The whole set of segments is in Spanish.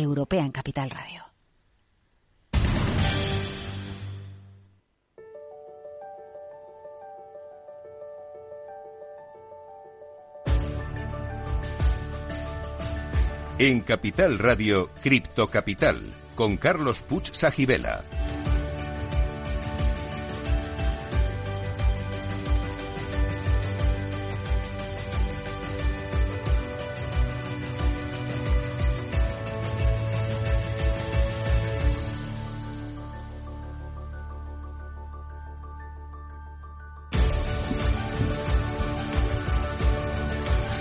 europea en Capital Radio. En Capital Radio, Cripto Capital, con Carlos Puch Sajibela.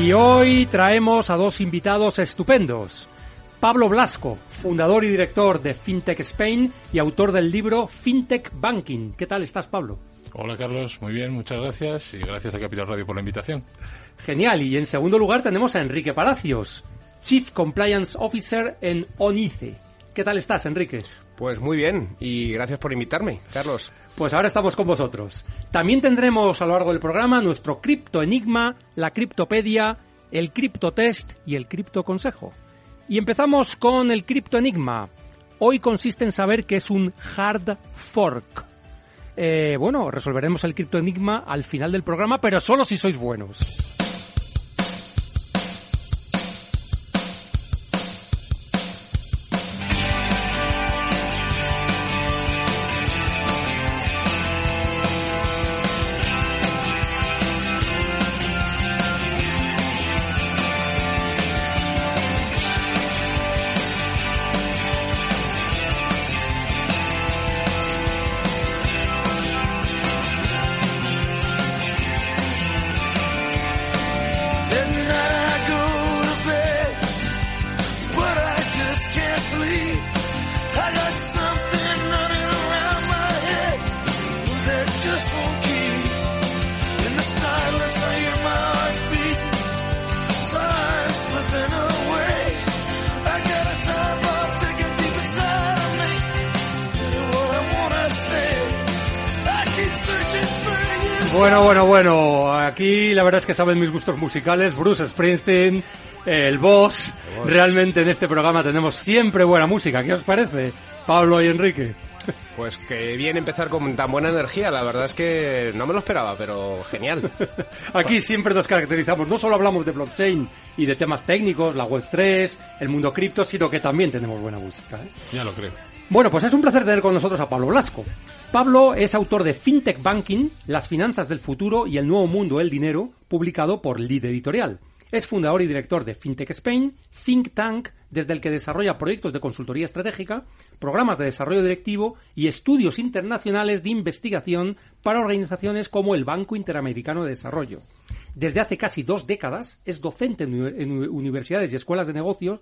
Y hoy traemos a dos invitados estupendos. Pablo Blasco, fundador y director de FinTech Spain y autor del libro FinTech Banking. ¿Qué tal estás, Pablo? Hola, Carlos. Muy bien, muchas gracias. Y gracias a Capital Radio por la invitación. Genial. Y en segundo lugar tenemos a Enrique Palacios, Chief Compliance Officer en ONICE. ¿Qué tal estás, Enrique? Pues muy bien. Y gracias por invitarme, Carlos. Pues ahora estamos con vosotros. También tendremos a lo largo del programa nuestro cripto enigma, la criptopedia, el criptotest y el cripto consejo. Y empezamos con el cripto enigma. Hoy consiste en saber qué es un hard fork. Eh, bueno, resolveremos el cripto enigma al final del programa, pero solo si sois buenos. Aquí la verdad es que saben mis gustos musicales. Bruce Springsteen, el boss. Realmente en este programa tenemos siempre buena música. ¿Qué os parece, Pablo y Enrique? Pues que bien empezar con tan buena energía. La verdad es que no me lo esperaba, pero genial. Aquí siempre nos caracterizamos. No solo hablamos de blockchain y de temas técnicos, la Web3, el mundo cripto, sino que también tenemos buena música. ¿eh? Ya lo creo. Bueno, pues es un placer tener con nosotros a Pablo Blasco. Pablo es autor de FinTech Banking, Las finanzas del futuro y el nuevo mundo del dinero, publicado por Lead Editorial. Es fundador y director de FinTech Spain, think tank desde el que desarrolla proyectos de consultoría estratégica, programas de desarrollo directivo y estudios internacionales de investigación para organizaciones como el Banco Interamericano de Desarrollo. Desde hace casi dos décadas es docente en universidades y escuelas de negocios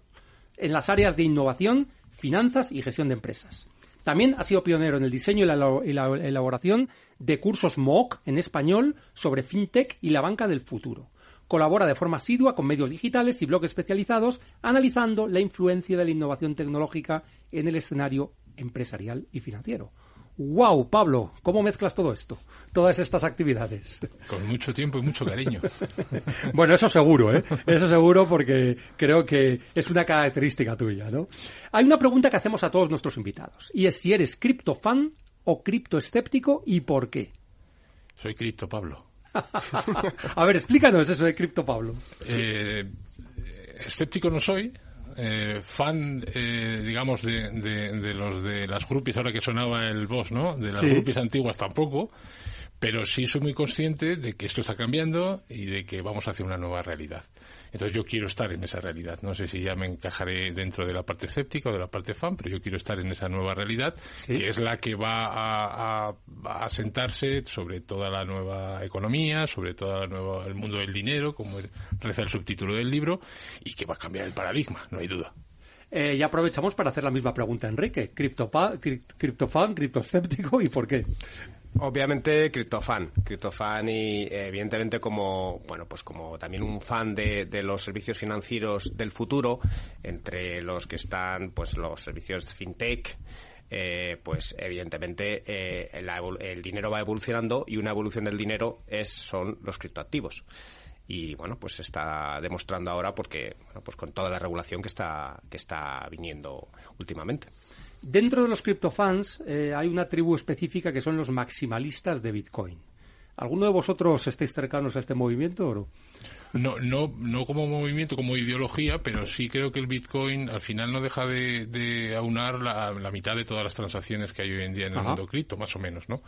en las áreas de innovación, finanzas y gestión de empresas. También ha sido pionero en el diseño y la, elaboración de cursos MOOC en español sobre fintech y la banca del futuro. Colabora de forma asidua con medios digitales y blogs especializados analizando la influencia de la innovación tecnológica en el escenario empresarial y financiero. ¡Wow, Pablo! ¿Cómo mezclas todo esto? Todas estas actividades. Con mucho tiempo y mucho cariño. bueno, eso seguro, ¿eh? Eso seguro porque creo que es una característica tuya, ¿no? Hay una pregunta que hacemos a todos nuestros invitados y es si eres criptofan o criptoescéptico y por qué. Soy cripto, Pablo. a ver, explícanos eso de cripto, Pablo. Eh, escéptico no soy, eh, fan, eh, digamos, de, de, los de las groupies, ahora que sonaba el boss, ¿no? De las Sí. groupies antiguas tampoco, Pero sí soy muy consciente de que esto está cambiando y de que vamos hacia una nueva realidad. Entonces yo quiero estar en esa realidad. No sé si ya me encajaré dentro de la parte escéptica o de la parte fan, pero yo quiero estar en esa nueva realidad, que es la que va a, a, sentarse sobre toda la nueva economía, sobre todo el mundo del dinero, como reza el subtítulo del libro, y que va a cambiar el paradigma, no hay duda. Eh, y aprovechamos para hacer la misma pregunta Enrique. ¿Criptofan, criptofan, criptoescéptico y por qué? Obviamente criptofan, criptofan y evidentemente como bueno pues como también un fan de, los servicios financieros del futuro, entre los que están pues los servicios fintech, eh, pues evidentemente eh, el dinero va evolucionando y una evolución del dinero es son los criptoactivos. Y bueno pues se está demostrando ahora porque bueno, pues con toda la regulación que está que está viniendo últimamente dentro de los criptofans eh, hay una tribu específica que son los maximalistas de Bitcoin ¿Alguno de vosotros estáis cercanos a este movimiento o no? No, no, no como movimiento, como ideología, pero sí creo que el Bitcoin al final no deja de, aunar la, mitad de todas las transacciones que hay hoy en día en el mundo cripto, más o menos, ¿no?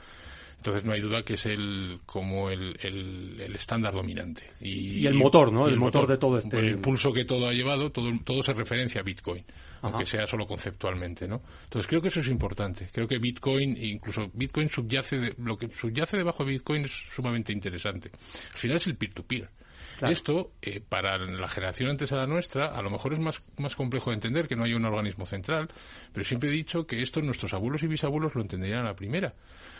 Entonces no hay duda que es el como el, el, estándar dominante. Y, el motor, ¿no? El, motor, de todo este... El pulso que todo ha llevado, todo, todo se referencia a Bitcoin, aunque sea solo conceptualmente, ¿no? Entonces creo que eso es importante. Creo que Bitcoin, incluso Bitcoin subyace, lo que subyace debajo de Bitcoin es sumamente interesante. Al final es el peer-to-peer. Esto, eh, para la generación antes a la nuestra, a lo mejor es más, más complejo de entender que no haya un organismo central, pero siempre he dicho que esto nuestros abuelos y bisabuelos lo entenderían a la primera.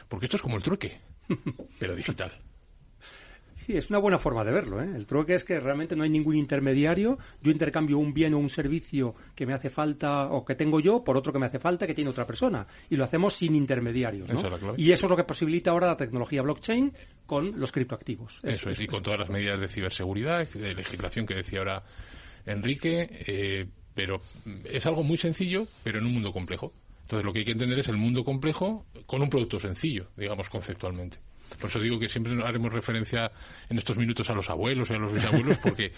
Porque esto es como el trueque, pero digital. Sí, es una buena forma de verlo. ¿eh? El trueque es que realmente no hay ningún intermediario. Yo intercambio un bien o un servicio que me hace falta o que tengo yo por otro que me hace falta que tiene otra persona. Y lo hacemos sin intermediarios. y eso es lo que posibilita ahora la tecnología blockchain con los criptoactivos. Eso, es, y con todas las medidas de ciberseguridad, de legislación que decía ahora Enrique. Eh, pero es algo muy sencillo, pero en un mundo complejo. Entonces lo que hay que entender es el mundo complejo con un producto sencillo, digamos conceptualmente. Por eso digo que siempre haremos referencia en estos minutos a los abuelos y a los bisabuelos, porque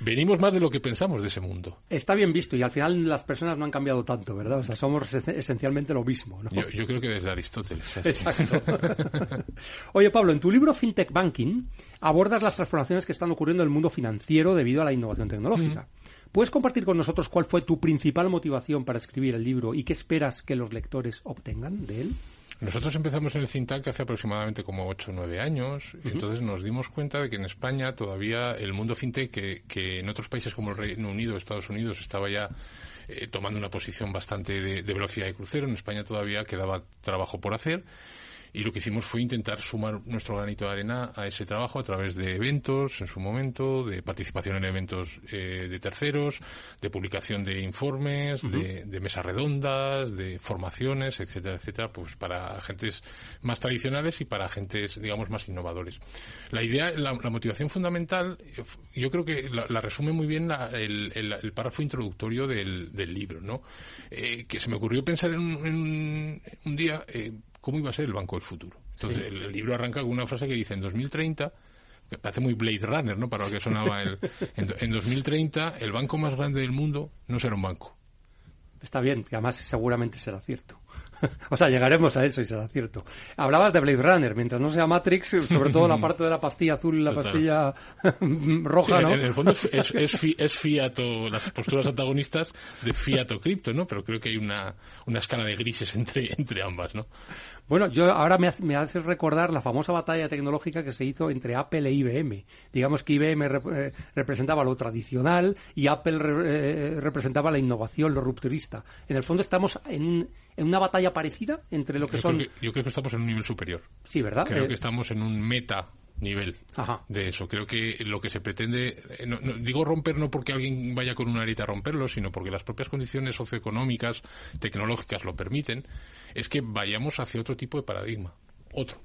venimos más de lo que pensamos de ese mundo. Está bien visto y al final las personas no han cambiado tanto, ¿verdad? O sea, somos esencialmente lo mismo, ¿no? Yo, creo que desde Aristóteles. Exacto. Oye, Pablo, en tu libro FinTech Banking abordas las transformaciones que están ocurriendo en el mundo financiero debido a la innovación tecnológica. ¿Puedes compartir con nosotros cuál fue tu principal motivación para escribir el libro y qué esperas que los lectores obtengan de él? Nosotros empezamos en el Cintac hace aproximadamente como 8 o 9 años, y entonces nos dimos cuenta de que en España todavía el mundo fintech, que, en otros países como el Reino Unido, Estados Unidos, estaba ya eh, tomando una posición bastante de, de, velocidad de crucero, en España todavía quedaba trabajo por hacer y lo que hicimos fue intentar sumar nuestro granito de arena a ese trabajo a través de eventos en su momento, de participación en eventos eh, de terceros, de publicación de informes, de, mesas redondas, de formaciones, etcétera, etcétera, pues para agentes más tradicionales y para agentes, digamos, más innovadores. La idea, la, motivación fundamental, eh, yo creo que la, resume muy bien el, párrafo introductorio del, libro, ¿no? Eh, que se me ocurrió pensar en, un día cómo iba a ser el banco del futuro. Entonces, el, libro arranca con una frase que dice, en 2030, que parece muy Blade Runner, ¿no? Para lo que sonaba el... En, en 2030, el banco más grande del mundo no será un banco. Está bien, que además seguramente será cierto. o sea, llegaremos a eso y será cierto. Hablabas de Blade Runner, mientras no sea Matrix, sobre todo la parte de la pastilla azul y la pastilla roja, ¿no? En, el fondo es, es, Fiat o las posturas antagonistas de Fiat o cripto, ¿no? Pero creo que hay una, una escala de grises entre, entre ambas, ¿no? Bueno, yo ahora me, me hace recordar la famosa batalla tecnológica que se hizo entre Apple e IBM. Digamos que IBM eh, representaba lo tradicional y Apple eh, representaba la innovación, lo rupturista. En el fondo estamos en, en una batalla parecida entre lo que son... yo creo que estamos en un nivel superior. Sí, ¿verdad? Creo eh, que estamos en un meta nivel de eso. Creo que lo que se pretende, eh, no, digo romper no porque alguien vaya con una arita a romperlo, sino porque las propias condiciones socioeconómicas, tecnológicas lo permiten, es que vayamos hacia otro tipo de paradigma, otro.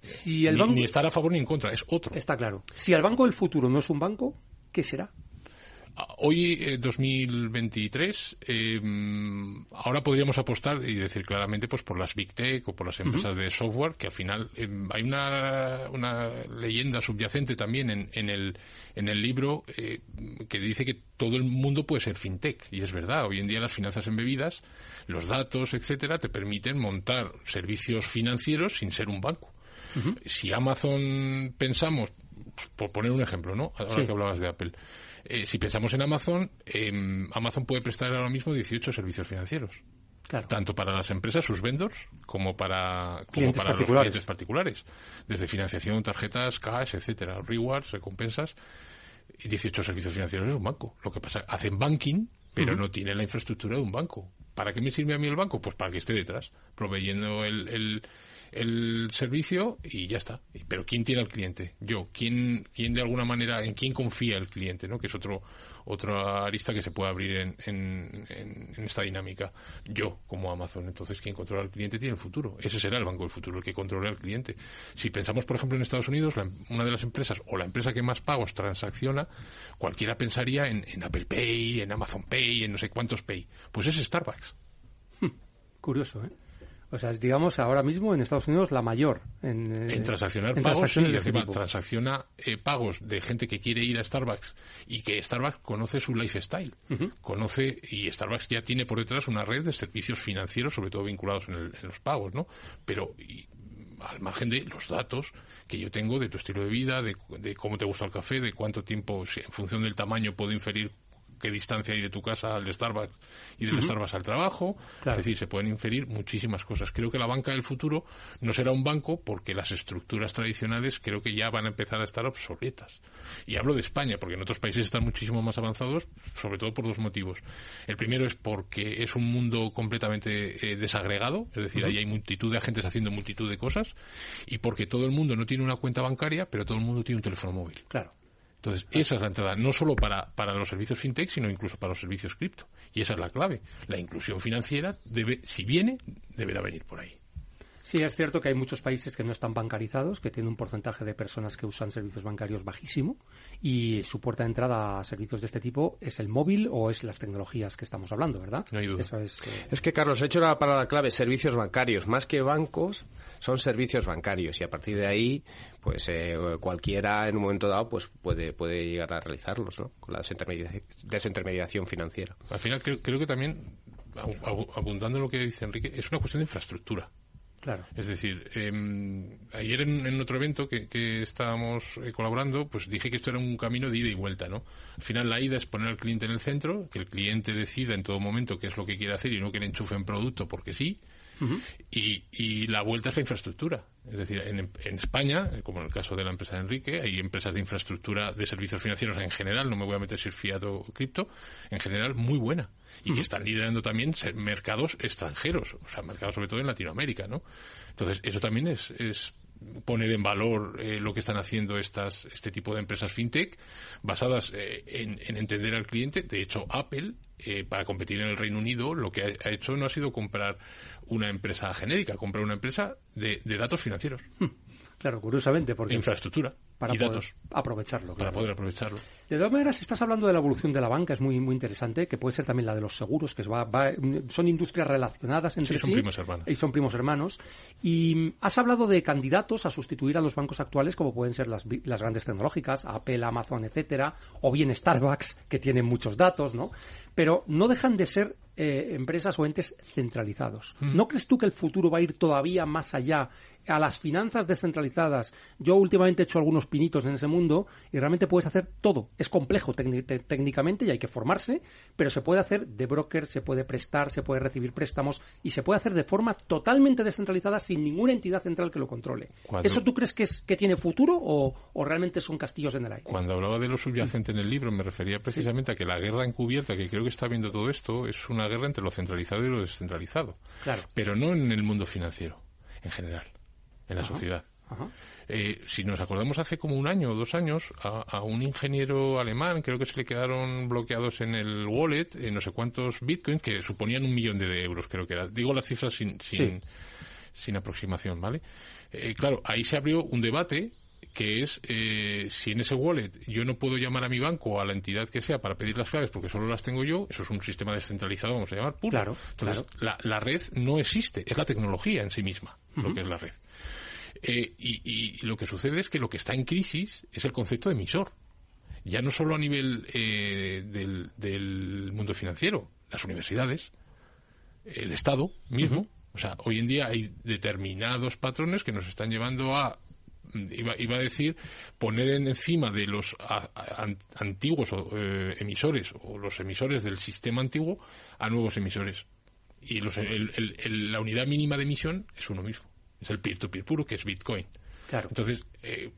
Si el ni estar a favor ni en contra, es otro. Está claro. Si el banco del futuro no es un banco, ¿qué será? Hoy, 2023, eh, ahora podríamos apostar y decir claramente pues por las Big Tech o por las empresas de software, que al final eh, hay una, una, leyenda subyacente también en, en, el, en el libro eh, que dice que todo el mundo puede ser fintech. Y es verdad, hoy en día las finanzas embebidas, los datos, etcétera, te permiten montar servicios financieros sin ser un banco. Si Amazon pensamos, por poner un ejemplo, ¿no? Ahora que hablabas de Apple. Eh, si pensamos en Amazon, em, Amazon puede prestar ahora mismo 18 servicios financieros. Tanto para las empresas, sus vendors, como para, como para los clientes particulares. Desde financiación, tarjetas, cash, etcétera, rewards, recompensas. Y 18 servicios financieros es un banco. Lo que pasa, hacen banking, pero no tienen la infraestructura de un banco. ¿Para qué me sirve a mí el banco? Pues para que esté detrás, proveyendo el, el, servicio y ya está. Pero ¿quién tiene al cliente? Yo. ¿Quién, ¿Quién de alguna manera, en quién confía el cliente? ¿no? Que es otro, otra arista que se puede abrir en, en, esta dinámica. Yo, como Amazon. Entonces, quien controla al cliente tiene el futuro. Ese será el banco del futuro, el que controla al cliente. Si pensamos, por ejemplo, en Estados Unidos, una de las empresas o la empresa que más pagos transacciona, cualquiera pensaría en, en Apple Pay, en Amazon Pay, en no sé cuántos Pay. Pues es Starbucks. Hmm. Curioso, ¿eh? O sea, es, digamos, ahora mismo en Estados Unidos la mayor. En, eh, transaccionar pagos, y este transacciona eh, pagos de gente que quiere ir a Starbucks y que Starbucks conoce su lifestyle. Conoce, y Starbucks ya tiene por detrás una red de servicios financieros, sobre todo vinculados en, los pagos, ¿no? Pero al margen de los datos que yo tengo de tu estilo de vida, de, de cómo te gusta el café, de cuánto tiempo, en función del tamaño, puedo inferir qué distancia hay de tu casa al Starbucks y del Starbucks al trabajo. Es decir, se pueden inferir muchísimas cosas. Creo que la banca del futuro no será un banco porque las estructuras tradicionales creo que ya van a empezar a estar obsoletas. Y hablo de España, porque en otros países están muchísimo más avanzados, sobre todo por dos motivos. El primero es porque es un mundo completamente eh, desagregado, es decir, ahí hay multitud de agentes haciendo multitud de cosas, y porque todo el mundo no tiene una cuenta bancaria, pero todo el mundo tiene un teléfono móvil. Claro. Entonces, esa es la entrada, no solo para, para los servicios fintech, sino incluso para los servicios cripto. Y esa es la clave. La inclusión financiera debe, si viene, deberá venir por ahí. Sí, es cierto que hay muchos países que no están bancarizados, que tienen un porcentaje de personas que usan servicios bancarios bajísimo y su puerta de entrada a servicios de este tipo es el móvil o es las tecnologías que estamos hablando, ¿verdad? No hay duda. es, eh, es, que, Carlos, he hecho la palabra clave, servicios bancarios. Más que bancos, son servicios bancarios y a partir de ahí, pues eh, cualquiera en un momento dado pues puede, puede llegar a realizarlos, ¿no? Con la desintermediación financiera. Al final creo, creo que también, abundando en lo que dice Enrique, es una cuestión de infraestructura. Es decir, em, ayer en, otro evento que, estábamos eh, colaborando, pues dije que esto era un camino de ida y vuelta, ¿no? Al final la ida es poner al cliente en el centro, que el cliente decida en todo momento qué es lo que quiere hacer y no que le enchufe en producto porque sí, y, la vuelta es la infraestructura. Es decir, en, España, como en el caso de la empresa de Enrique, hay empresas de infraestructura de servicios financieros en general, no me voy a meter si es fiat o cripto, en general muy buena. Y que están liderando también mercados extranjeros, o sea, mercados sobre todo en Latinoamérica, ¿no? Entonces, eso también es, es poner en valor eh, lo que están haciendo estas, este tipo de empresas fintech basadas eh, en, entender al cliente. De hecho, Apple, eh, para competir en el Reino Unido, lo que ha, hecho no ha sido comprar una empresa genérica, comprar una empresa de, datos financieros. Hmm. Claro, curiosamente, porque... Infraestructura para y datos. aprovecharlo. Para poder aprovecharlo. De todas maneras, estás hablando de la evolución de la banca, es muy muy interesante, que puede ser también la de los seguros, que va, son industrias relacionadas entre sí. son primos hermanos. Y son primos hermanos. Y has hablado de candidatos a sustituir a los bancos actuales, como pueden ser las, las grandes tecnológicas, Apple, Amazon, etcétera, o bien Starbucks, que tienen muchos datos, ¿no? Pero no dejan de ser eh, empresas o entes centralizados. Mm. ¿No crees tú que el futuro va a ir todavía más allá a las finanzas descentralizadas. Yo últimamente he hecho algunos pinitos en ese mundo y realmente puedes hacer todo. Es complejo técnicamente y hay que formarse, pero se puede hacer de broker, se puede prestar, se puede recibir préstamos y se puede hacer de forma totalmente descentralizada sin ninguna entidad central que lo controle. ¿Eso tú crees que, es, que tiene futuro o, realmente son castillos en el aire? Cuando hablaba de lo subyacente en el libro me refería precisamente a que la guerra encubierta, que creo que está viendo todo esto, es una guerra entre lo centralizado y lo descentralizado. Claro. Pero no en el mundo financiero, en general en la sociedad. Eh, si nos acordamos hace como un año o dos años, a, un ingeniero alemán, creo que se le quedaron bloqueados en el wallet en no sé cuántos bitcoins que suponían un millón de euros, creo que era. Digo las cifras sin, sin, sin aproximación, ¿vale? Eh, claro, ahí se abrió un debate que es eh, si en ese wallet yo no puedo llamar a mi banco o a la entidad que sea para pedir las claves porque solo las tengo yo, eso es un sistema descentralizado, vamos a llamar, puro. Claro, Entonces, La, la, red no existe, es la tecnología en sí misma, lo que es la red. Eh, y, lo que sucede es que lo que está en crisis es el concepto de emisor. Ya no solo a nivel eh, del, mundo financiero, las universidades, el Estado mismo, O sea, hoy en día hay determinados patrones que nos están llevando a Iba, iba, a decir poner encima de los antiguos eh, emisores o los emisores del sistema antiguo a nuevos emisores. Y los, la unidad mínima de emisión es uno mismo. Es el peer-to-peer puro, que es Bitcoin. Entonces, eh,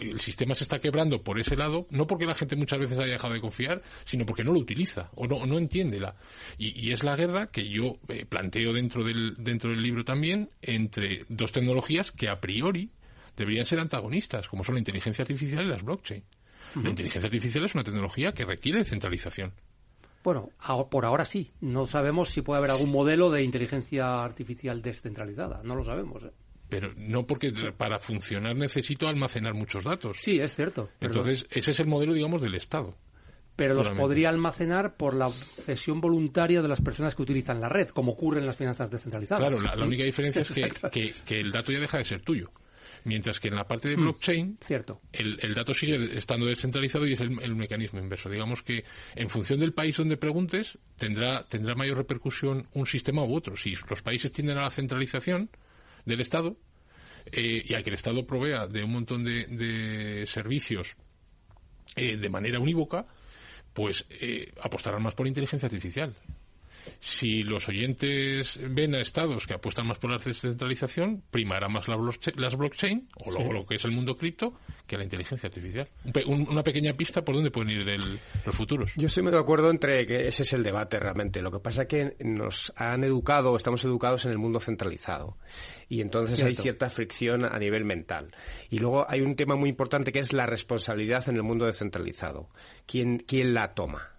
el sistema se está quebrando por ese lado, no porque la gente muchas veces haya dejado de confiar, sino porque no lo utiliza o no, no entiende la. Y, es la guerra que yo eh, planteo dentro del, dentro del libro también entre dos tecnologías que a priori deberían ser antagonistas, como son la inteligencia artificial y las blockchain. La inteligencia artificial es una tecnología que requiere centralización. Bueno, por ahora sí. No sabemos si puede haber algún modelo de inteligencia artificial descentralizada. No lo sabemos. ¿eh? pero no porque para funcionar necesito almacenar muchos datos. Sí, es cierto. Entonces, ese es el modelo, digamos, del Estado. Pero los podría almacenar por la cesión voluntaria de las personas que utilizan la red, como ocurre en las finanzas descentralizadas. Claro, la, única diferencia es que, que, el dato ya deja de ser tuyo. Mientras que en la parte de mm, blockchain, cierto. El, el, dato sigue estando descentralizado y es el, el, mecanismo inverso. Digamos que en función del país donde preguntes, tendrá, tendrá mayor repercusión un sistema u otro. Si los países tienden a la centralización, del Estado eh, y a que el Estado provea de un montón de, servicios eh, de manera unívoca, pues eh, apostarán más por inteligencia artificial. Si los oyentes ven a estados que apuestan más por la descentralización, primará más las blockchain, o lo, que es el mundo cripto, que la inteligencia artificial. una pequeña pista por dónde pueden ir los futuros. Yo estoy muy de acuerdo entre que ese es el debate realmente. Lo que pasa es que nos han educado, estamos educados en el mundo centralizado. Y entonces hay cierta fricción a nivel mental. Y luego hay un tema muy importante que es la responsabilidad en el mundo descentralizado. ¿Quién, quién la toma?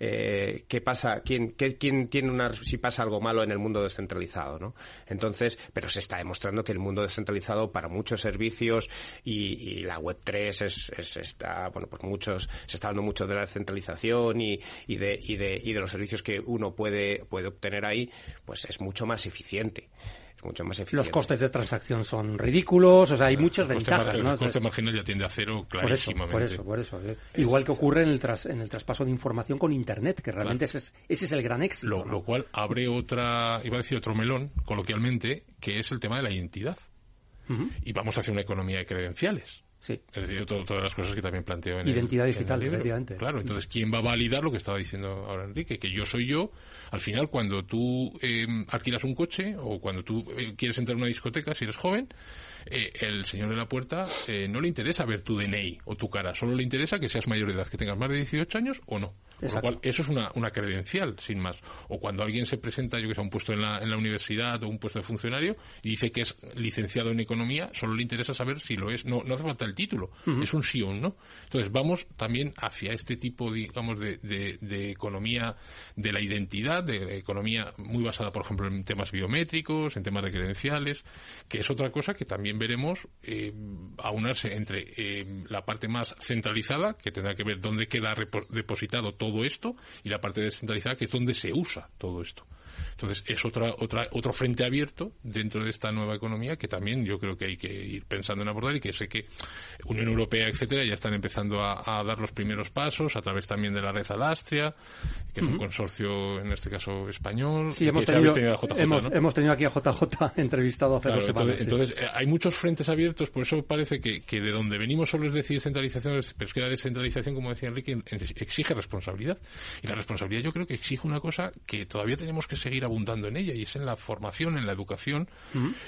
Eh, qué pasa, quién, quién tiene una, si pasa algo malo en el mundo descentralizado, ¿no? Entonces, pero se está demostrando que el mundo descentralizado para muchos servicios y, la web 3 es, es, está, bueno, pues muchos, se está hablando mucho de la descentralización y, y, de, y, de, y de los servicios que uno puede, puede obtener ahí, pues es mucho más eficiente mucho más eficiente. Los costes de transacción son ridículos, o sea, hay muchas ventajas. El coste marginal ya tiende a cero clarísimamente. Por eso, por eso. Igual que ocurre en el, tras, en el traspaso de información con Internet, que realmente ese, es, ese es el gran éxito. Lo, cual abre otra, iba a decir otro melón, coloquialmente, que es el tema de la identidad. Y vamos hacia una economía de credenciales. Sí. Es decir, todas las cosas que también planteo en Identidad digital, efectivamente. Claro, entonces, ¿quién va a validar lo que estaba diciendo ahora Enrique? Que yo soy yo. Al final, cuando tú eh, alquilas un coche o cuando tú eh, quieres entrar a una discoteca, si eres joven, eh, el señor de la puerta eh, no le interesa ver tu DNI o tu cara, solo le interesa que seas mayor de edad, que tengas más de 18 años o no. Por lo cual, eso es una, una credencial, sin más. O cuando alguien se presenta, yo que sé, a un puesto en la, en la universidad o un puesto de funcionario y dice que es licenciado en economía, solo le interesa saber si lo es. No, no hace falta el título, es un sí o un no. Entonces, vamos también hacia este tipo, digamos, de, de, economía de la identidad, de economía muy basada, por ejemplo, en temas biométricos, en temas de credenciales, que es otra cosa que también veremos eh, aunarse entre eh, la parte más centralizada, que tendrá que ver dónde queda depositado todo esto y la parte descentralizada que es donde se usa todo esto. Entonces, es otra, otra, otro frente abierto dentro de esta nueva economía que también yo creo que hay que ir pensando en abordar y que sé que Unión Europea, etcétera, ya están empezando a, dar los primeros pasos a través también de la red Alastria, que es un consorcio, en este caso, español. Sí, hemos tenido, hemos, tenido aquí a JJ entrevistado hace dos semanas. Entonces, eh, hay muchos frentes abiertos, por eso parece que, que de donde venimos solo es decir centralización, pero es que la descentralización, como decía Enrique, exige responsabilidad. Y la responsabilidad yo creo que exige una cosa que todavía tenemos que seguir abundando en ella y es en la formación, en la educación,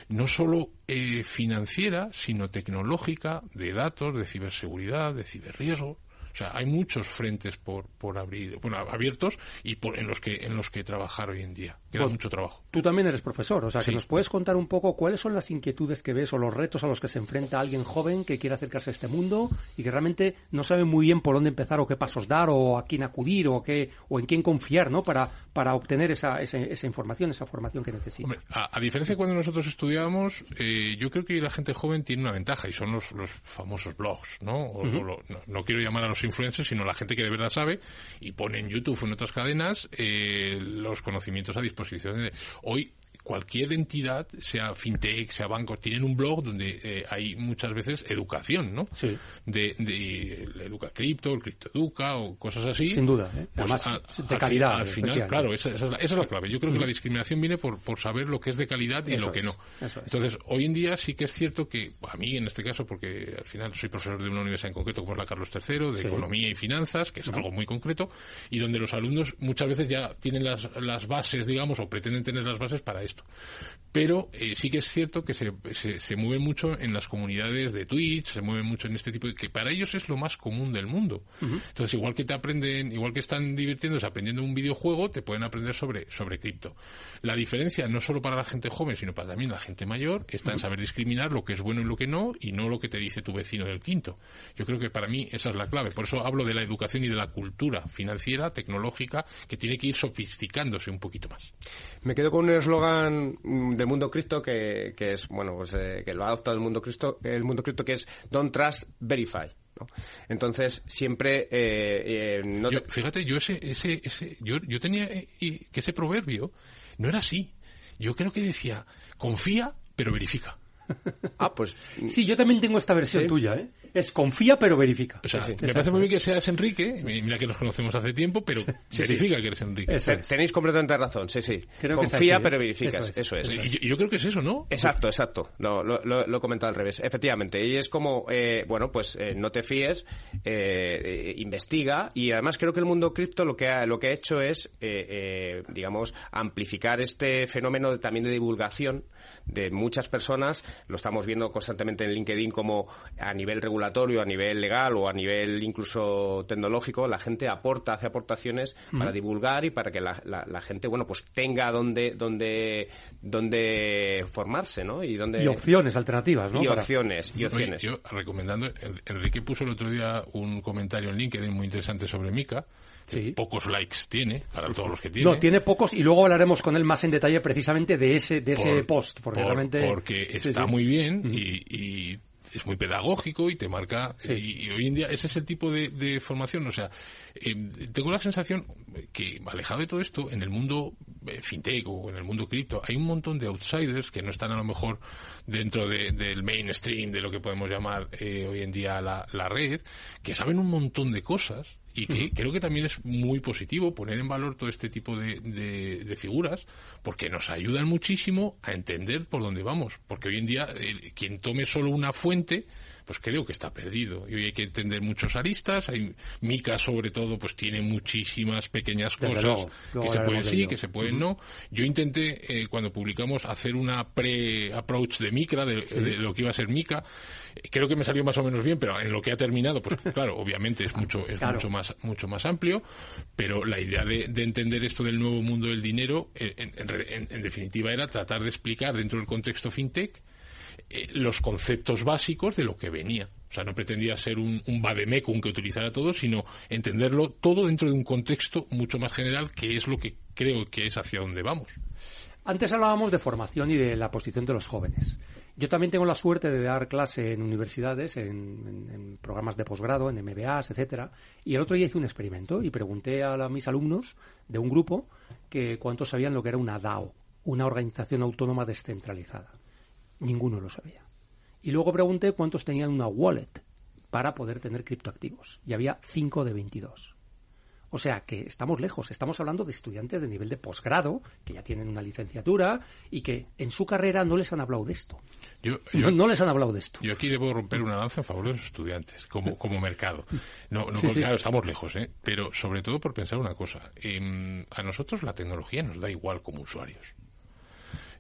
no solo eh, financiera, sino tecnológica, de datos, de ciberseguridad, de ciberriesgo. O sea, hay muchos frentes por, por abrir, bueno, abiertos y por, en los que en los que trabajar hoy en día. Queda pues mucho trabajo. Tú también eres profesor, o sea, que nos puedes contar un poco cuáles son las inquietudes que ves o los retos a los que se enfrenta alguien joven que quiere acercarse a este mundo y que realmente no sabe muy bien por dónde empezar o qué pasos dar o a quién acudir o qué o en quién confiar, ¿no? Para para obtener esa, esa, información, esa formación que necesita. a, diferencia de cuando nosotros estudiábamos, eh, yo creo que la gente joven tiene una ventaja y son los, los famosos blogs, ¿no? no, no quiero llamar a los influencers, sino la gente que de verdad sabe y pone en YouTube o en otras cadenas eh, los conocimientos a disposición. Hoy cualquier entidad, sea fintech, sea banco, tienen un blog donde eh, hay muchas veces educación, ¿no? Sí. De, de el Educa Cripto, el Cripto Educa o cosas así. Sin duda, ¿eh? Pues Además, a- de al calidad. Al final, claro, esa, esa es la, esa es la clave. Yo creo que la discriminación viene por, por saber lo que es de calidad y Eso lo que es, no. es. Entonces, hoy en día sí que es cierto que, a mí en este caso, porque al final soy profesor de una universidad en concreto como es la Carlos III, de Sí. Economía y Finanzas, que es algo muy concreto, y donde los alumnos muchas veces ya tienen las, las bases, digamos, o pretenden tener las bases para esto. Pero eh, sí que es cierto que se, se, se mueven mucho en las comunidades de Twitch, se mueven mucho en este tipo de... que para ellos es lo más común del mundo. Entonces, igual que te aprenden, igual que están divirtiéndose aprendiendo un videojuego, te pueden aprender sobre, sobre cripto. La diferencia, no solo para la gente joven, sino para también la gente mayor, está en saber discriminar lo que es bueno y lo que no, y no lo que te dice tu vecino del quinto. Yo creo que para mí esa es la clave. Por eso hablo de la educación y de la cultura financiera, tecnológica, que tiene que ir sofisticándose un poquito más. Me quedo con un eslogan mm, del mundo cripto que, que es, bueno, pues eh, que lo ha adoptado el mundo cripto, el mundo cripto que es Don't Trust, Verify. ¿no? Entonces, siempre eh, eh, no Yo- te- fíjate, yo ese, ese, ese, yo, yo tenía eh, y que ese proverbio no era así. Yo creo que decía, confía, pero verifica. Ah, pues Sí, yo también tengo esta versión Sí. tuya, ¿eh? Es confía pero verifica. O sea, Sí, sí. me parece muy bien que seas Enrique, mira que nos conocemos hace tiempo, pero Sí, verifica que eres Enrique. Eso es. tenéis completamente razón, sí, sí. Creo que es Confía, así, ¿eh? pero verificas. Eso Eso es. es. Y yo, y yo creo que es eso, ¿no? Exacto, exacto. No, lo, lo- lo he comentado al revés. Efectivamente. Y es como, eh, bueno, pues eh, no te fíes, eh, eh, investiga. Y además creo que el mundo cripto lo que ha, lo que ha hecho es, eh, eh, digamos, amplificar este fenómeno de- también de divulgación de muchas personas. Lo estamos viendo constantemente en LinkedIn como a nivel regulatorio, a nivel legal o a nivel incluso tecnológico, la gente aporta, hace aportaciones para divulgar y para que la, la- la gente, bueno, pues tenga donde, donde, donde formarse, ¿no? Y donde Y opciones alternativas, ¿no? y Para- opciones, y Oye, opciones. yo recomendando, En- Enrique puso el otro día un comentario en LinkedIn muy interesante sobre Mica. Sí. Pocos likes tiene, para todos los que tiene. No, tiene pocos y luego hablaremos con él más en detalle precisamente de ese, de ese Por- post, porque por- realmente... porque Sí, está sí. muy bien y, y es muy pedagógico y te marca Sí. y, y hoy en día ese es el tipo de, de formación o sea eh, tengo la sensación que alejado de todo esto en el mundo eh, fintech o en el mundo cripto hay un montón de outsiders que no están a lo mejor dentro de- del mainstream de lo que podemos llamar eh, hoy en día la, la red que saben un montón de cosas y que creo que también es muy positivo poner en valor todo este tipo de, de- de figuras porque nos ayudan muchísimo a entender por dónde vamos. Porque hoy en día eh, quien tome solo una fuente pues creo que está perdido. Y hoy hay que entender muchos aristas. Hay Mica sobre todo pues tiene muchísimas pequeñas Desde cosas luego. Luego que se pueden sí que se pueden no. Yo intenté eh, cuando publicamos hacer una pre-approach de Micra de, de lo que iba a ser Mica creo que me salió más o menos bien pero en lo que ha terminado pues claro obviamente es mucho es Claro. mucho más mucho más amplio pero la idea de, de entender esto del nuevo mundo del dinero eh, en, en en- en definitiva era tratar de explicar dentro del contexto fintech eh, los conceptos básicos de lo que venía. O sea, no pretendía ser un, un vademecum que utilizara todo, sino entenderlo todo dentro de un contexto mucho más general, que es lo que creo que es hacia donde vamos. Antes hablábamos de formación y de la posición de los jóvenes. Yo también tengo la suerte de dar clase en universidades, en, programas de posgrado, en MBAs, etcétera. Y el otro día hice un experimento y pregunté a mis alumnos de un grupo que cuántos sabían lo que era una DAO, una organización autónoma descentralizada. Ninguno lo sabía. Y luego pregunté cuántos tenían una wallet para poder tener criptoactivos. Y había 5 de 22. O sea que estamos lejos, estamos hablando de estudiantes de nivel de posgrado, que ya tienen una licenciatura y que en su carrera no les han hablado de esto. Yo, No, yo- no les han hablado de esto. Yo aquí debo romper una lanza en favor de los estudiantes, como, como mercado. No, no sí. claro, estamos lejos, ¿eh? Pero sobre todo por pensar una cosa. Em, a nosotros la tecnología nos da igual como usuarios.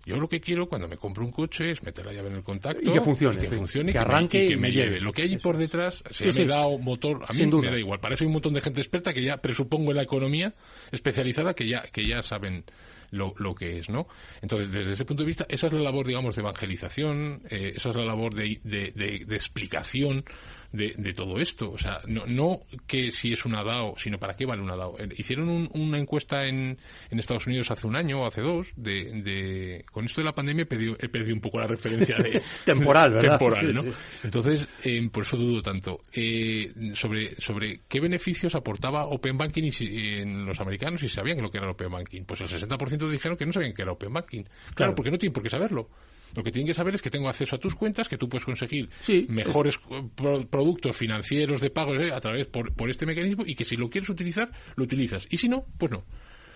Yo lo que quiero cuando me compro un coche es meter la llave en el contacto Y que funcione, y que, sí. funcione, Que me- arranque y que y me, me lleve. lleve. Lo que hay Eso por detrás, si Sí, me sí. da motor, a mí Sin duda. me da igual. Para eso hay un montón de gente experta que ya presupongo en la economía especializada que ya que ya saben lo, lo que es, ¿no? Entonces, desde ese punto de vista, esa es la labor, digamos, de evangelización, eh, esa es la labor de, de- de- de explicación de, de todo esto. O sea, no, no que si es una DAO, sino para qué vale una DAO. Eh, Hicieron un- una encuesta en, en Estados Unidos hace un año o hace dos, de, de con esto de la pandemia he perdido, he perdido un poco la referencia de Temporal, ¿verdad? temporal, ¿no? sí. Entonces, eh, por eso dudo tanto. Eh, sobre, sobre qué beneficios aportaba Open Banking y si- en los americanos y si sabían lo que era Open Banking. Pues el 60% dijeron que no sabían que era Open Banking. Claro, Claro. porque no tienen por qué saberlo. Lo que tienen que saber es que tengo acceso a tus cuentas, que tú puedes conseguir Sí, mejores pro- productos financieros de pagos eh, a través por, por este mecanismo y que si lo quieres utilizar, lo utilizas. Y si no, pues no.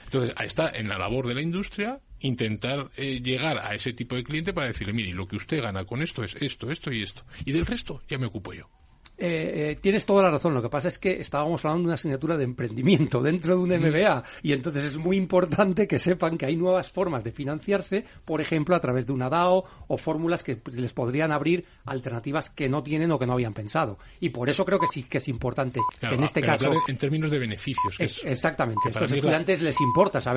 Entonces, está en la labor de la industria intentar eh, llegar a ese tipo de cliente para decirle, mire, lo que usted gana con esto es esto, esto y esto. Y del resto ya me ocupo yo. Eh, eh, tienes toda la razón. Lo que pasa es que estábamos hablando de una asignatura de emprendimiento dentro de un MBA y entonces es muy importante que sepan que hay nuevas formas de financiarse, por ejemplo, a través de una DAO o fórmulas que les podrían abrir alternativas que no tienen o que no habían pensado. Y por eso creo que sí que es importante Claro, que en este caso en términos de beneficios. que es- es- exactamente que a la- estudiantes les importa saber